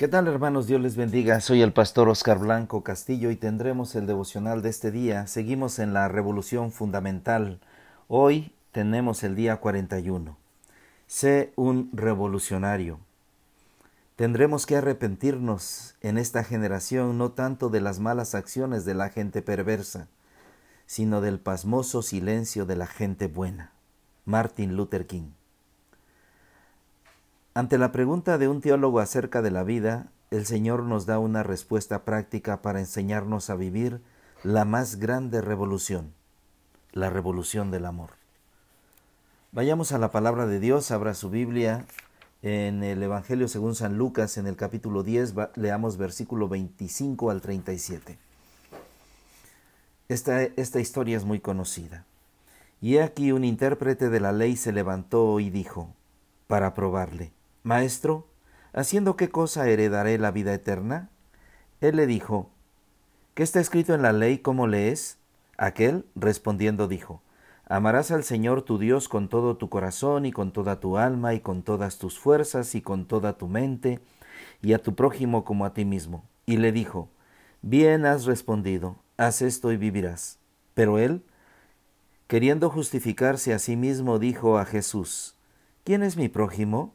¿Qué tal hermanos? Dios les bendiga. Soy el pastor Oscar Blanco Castillo y tendremos el devocional de este día. Seguimos en la revolución fundamental. Hoy tenemos el día 41. Sé un revolucionario. Tendremos que arrepentirnos en esta generación no tanto de las malas acciones de la gente perversa, sino del pasmoso silencio de la gente buena. Martin Luther King. Ante la pregunta de un teólogo acerca de la vida, el Señor nos da una respuesta práctica para enseñarnos a vivir la más grande revolución, la revolución del amor. Vayamos a la palabra de Dios, abra su Biblia en el Evangelio según San Lucas, en el capítulo 10, leamos versículo 25 al 37. Esta, esta historia es muy conocida. Y aquí un intérprete de la ley se levantó y dijo, para probarle, Maestro, ¿haciendo qué cosa heredaré la vida eterna? Él le dijo, ¿qué está escrito en la ley? ¿Cómo lees? Aquel, respondiendo, dijo, Amarás al Señor tu Dios con todo tu corazón y con toda tu alma y con todas tus fuerzas y con toda tu mente, y a tu prójimo como a ti mismo. Y le dijo, Bien has respondido, haz esto y vivirás. Pero él, queriendo justificarse a sí mismo, dijo a Jesús, ¿quién es mi prójimo?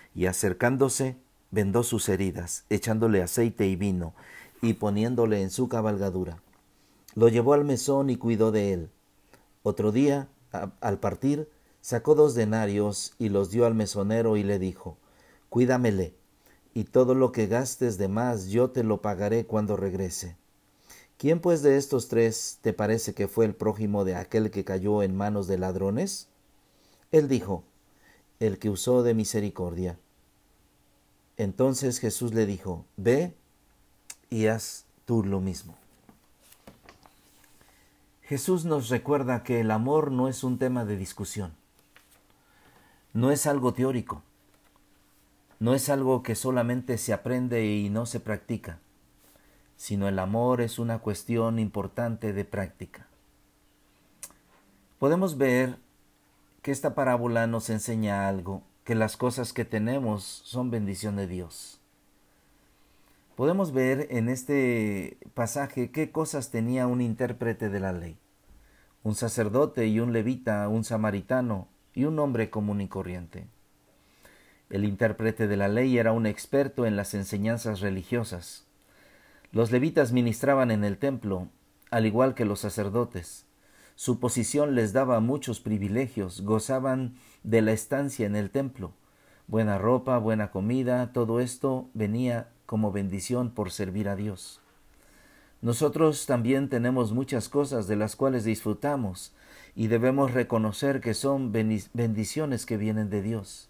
y acercándose vendó sus heridas, echándole aceite y vino, y poniéndole en su cabalgadura. Lo llevó al mesón y cuidó de él. Otro día, al partir, sacó dos denarios y los dio al mesonero y le dijo, Cuídamele, y todo lo que gastes de más yo te lo pagaré cuando regrese. ¿Quién pues de estos tres te parece que fue el prójimo de aquel que cayó en manos de ladrones? Él dijo, el que usó de misericordia. Entonces Jesús le dijo, Ve y haz tú lo mismo. Jesús nos recuerda que el amor no es un tema de discusión, no es algo teórico, no es algo que solamente se aprende y no se practica, sino el amor es una cuestión importante de práctica. Podemos ver que esta parábola nos enseña algo, que las cosas que tenemos son bendición de Dios. Podemos ver en este pasaje qué cosas tenía un intérprete de la ley, un sacerdote y un levita, un samaritano y un hombre común y corriente. El intérprete de la ley era un experto en las enseñanzas religiosas. Los levitas ministraban en el templo, al igual que los sacerdotes. Su posición les daba muchos privilegios, gozaban de la estancia en el templo. Buena ropa, buena comida, todo esto venía como bendición por servir a Dios. Nosotros también tenemos muchas cosas de las cuales disfrutamos y debemos reconocer que son bendiciones que vienen de Dios.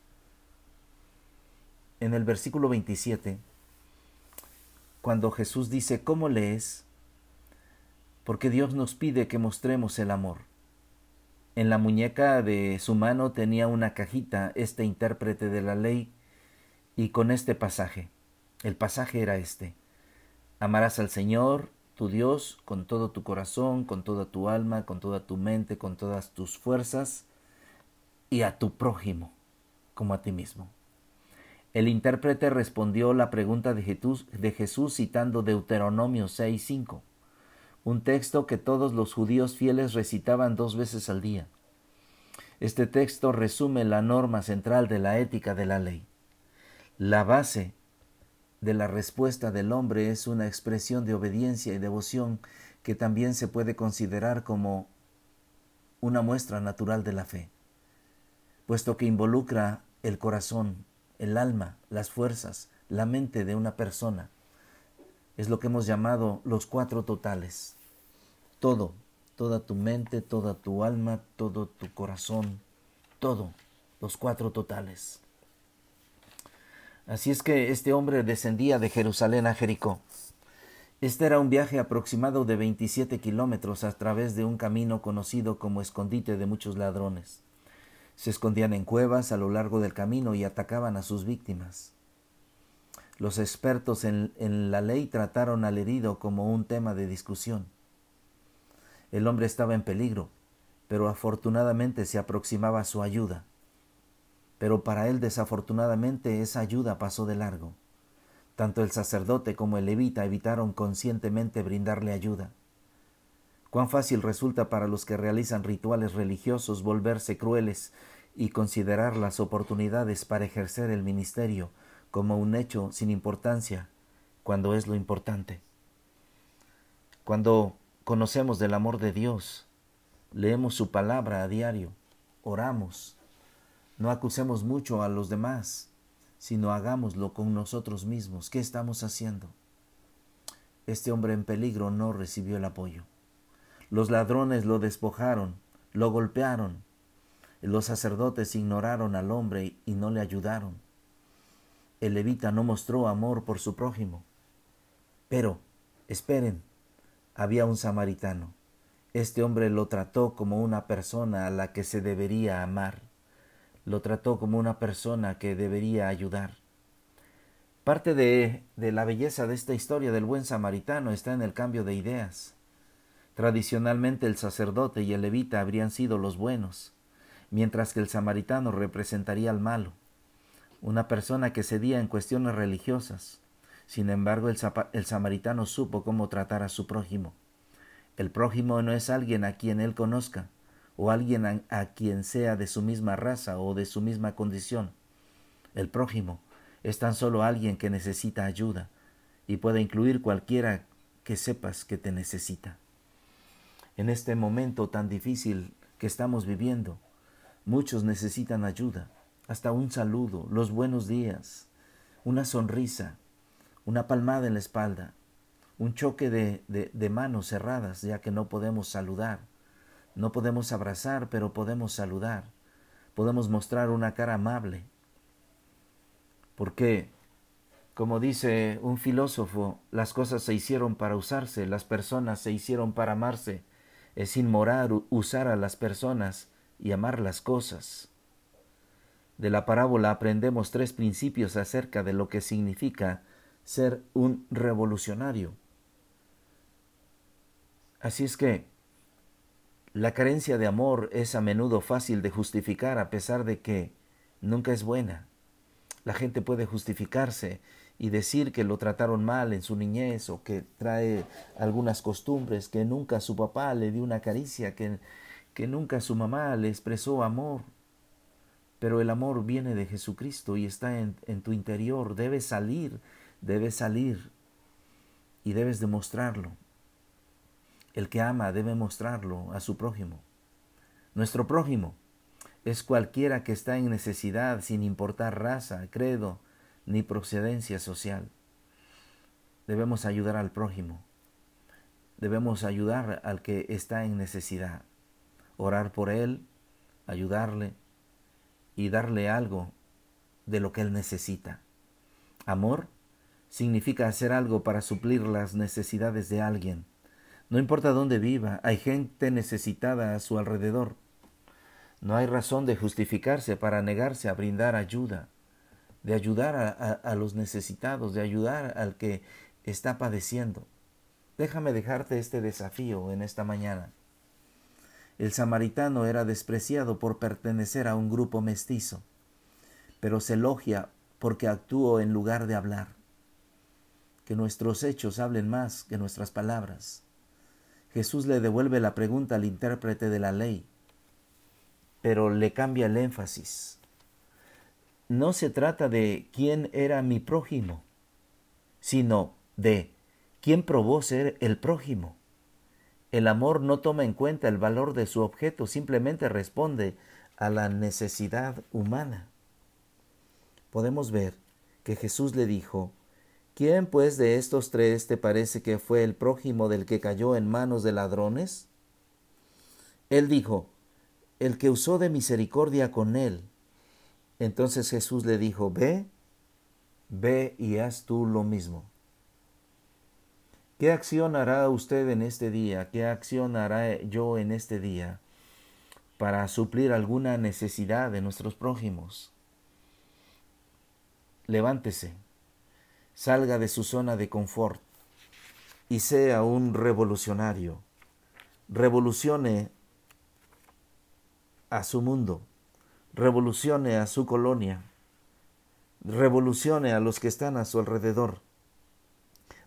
En el versículo 27, cuando Jesús dice, ¿cómo lees? Porque Dios nos pide que mostremos el amor. En la muñeca de su mano tenía una cajita este intérprete de la ley y con este pasaje. El pasaje era este. Amarás al Señor, tu Dios, con todo tu corazón, con toda tu alma, con toda tu mente, con todas tus fuerzas, y a tu prójimo, como a ti mismo. El intérprete respondió la pregunta de Jesús, de Jesús citando Deuteronomio 6.5 un texto que todos los judíos fieles recitaban dos veces al día. Este texto resume la norma central de la ética de la ley. La base de la respuesta del hombre es una expresión de obediencia y devoción que también se puede considerar como una muestra natural de la fe, puesto que involucra el corazón, el alma, las fuerzas, la mente de una persona es lo que hemos llamado los cuatro totales. Todo, toda tu mente, toda tu alma, todo tu corazón, todo, los cuatro totales. Así es que este hombre descendía de Jerusalén a Jericó. Este era un viaje aproximado de 27 kilómetros a través de un camino conocido como escondite de muchos ladrones. Se escondían en cuevas a lo largo del camino y atacaban a sus víctimas. Los expertos en, la ley trataron al herido como un tema de discusión. El hombre estaba en peligro, pero afortunadamente se aproximaba a su ayuda. Pero para él desafortunadamente esa ayuda pasó de largo. Tanto el sacerdote como el levita evitaron conscientemente brindarle ayuda. Cuán fácil resulta para los que realizan rituales religiosos volverse crueles y considerar las oportunidades para ejercer el ministerio como un hecho sin importancia, cuando es lo importante. Cuando conocemos del amor de Dios, leemos su palabra a diario, oramos, no acusemos mucho a los demás, sino hagámoslo con nosotros mismos. ¿Qué estamos haciendo? Este hombre en peligro no recibió el apoyo. Los ladrones lo despojaron, lo golpearon. Los sacerdotes ignoraron al hombre y no le ayudaron. El levita no mostró amor por su prójimo. Pero, esperen, había un samaritano. Este hombre lo trató como una persona a la que se debería amar lo trató como una persona que debería ayudar. Parte de, de, la belleza de esta historia del buen samaritano está en el cambio de ideas. Tradicionalmente el sacerdote y el levita habrían sido los buenos, mientras que el samaritano representaría al malo, una persona que cedía en cuestiones religiosas. Sin embargo, el, el samaritano supo cómo tratar a su prójimo. El prójimo no es alguien a quien él conozca, o alguien a, quien sea de su misma raza o de su misma condición. El prójimo es tan solo alguien que necesita ayuda y puede incluir cualquiera que sepas que te necesita. En este momento tan difícil que estamos viviendo, muchos necesitan ayuda, hasta un saludo, los buenos días, una sonrisa, una palmada en la espalda, un choque de, de, manos cerradas ya que no podemos saludar, no podemos abrazar, pero podemos saludar. Podemos mostrar una cara amable. Porque, como dice un filósofo, las cosas se hicieron para usarse, las personas se hicieron para amarse. Es inmoral usar a las personas y amar las cosas. De la parábola aprendemos tres principios acerca de lo que significa ser un revolucionario. Así es que la carencia de amor es a menudo fácil de justificar a pesar de que nunca es buena. La gente puede justificarse y decir que lo trataron mal en su niñez o que trae algunas costumbres, que nunca su papá le dio una caricia, que, que nunca su mamá le expresó amor. Pero el amor viene de Jesucristo y está en, tu interior, debe salir, debe salir y debes demostrarlo. El que ama debe mostrarlo a su prójimo. Nuestro prójimo es cualquiera que está en necesidad sin importar raza, credo ni procedencia social. Debemos ayudar al prójimo. Debemos ayudar al que está en necesidad. Orar por él, ayudarle y darle algo de lo que él necesita. Amor significa hacer algo para suplir las necesidades de alguien no importa dónde viva, hay gente necesitada a su alrededor. No hay razón de justificarse para negarse a brindar ayuda, de ayudar a, a, los necesitados, de ayudar al que está padeciendo. Déjame dejarte este desafío en esta mañana. El samaritano era despreciado por pertenecer a un grupo mestizo, pero se elogia porque actuó en lugar de hablar. Que nuestros hechos hablen más que nuestras palabras. Jesús le devuelve la pregunta al intérprete de la ley, pero le cambia el énfasis. No se trata de quién era mi prójimo, sino de quién probó ser el prójimo. El amor no toma en cuenta el valor de su objeto, simplemente responde a la necesidad humana. Podemos ver que Jesús le dijo, ¿Quién pues de estos tres te parece que fue el prójimo del que cayó en manos de ladrones? Él dijo, el que usó de misericordia con él. Entonces Jesús le dijo, ve Ve y haz tú lo mismo. ¿Qué acción hará usted en este día? ¿Qué acción hará yo en este día para suplir alguna necesidad de nuestros prójimos? Levántese, salga de su zona de confort y sea un revolucionario. Revolucione a su mundo, revolucione a su colonia, revolucione a los que están a su alrededor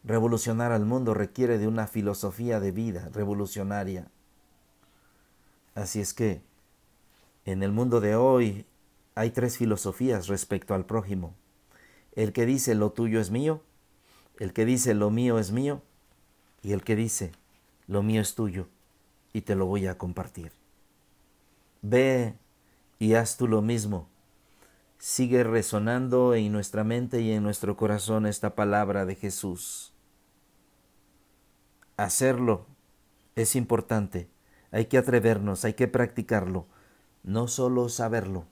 Revolucionar al mundo requiere de una filosofía de vida revolucionaria. Así es que, en el mundo de hoy hay tres filosofías respecto al prójimo. El que dice lo tuyo es mío, el que dice lo mío es mío, y el que dice lo mío es tuyo y te lo voy a compartir. Ve y haz tú lo mismo. Sigue resonando en nuestra mente y en nuestro corazón esta palabra de Jesús hacerlo es importante. Hay que atrevernos, hay que practicarlo, no solo saberlo,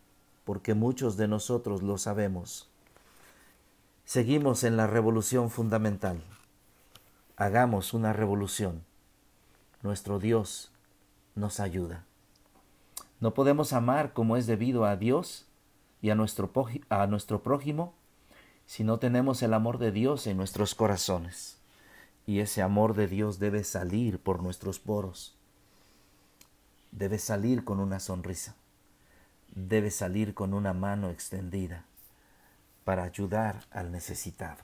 porque muchos de nosotros lo sabemos. Seguimos en la revolución fundamental. Hagamos una revolución. Nuestro Dios nos ayuda. No podemos amar como es debido a Dios y a nuestro, a nuestro prójimo si no tenemos el amor de Dios en nuestros corazones y ese amor de Dios debe salir por nuestros poros. Debe salir con una sonrisa. Debe salir con una mano extendida para ayudar al necesitado.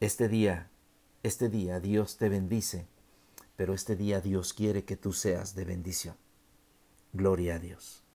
Este día, este día Dios te bendice, pero este día Dios quiere que tú seas de bendición. Gloria a Dios.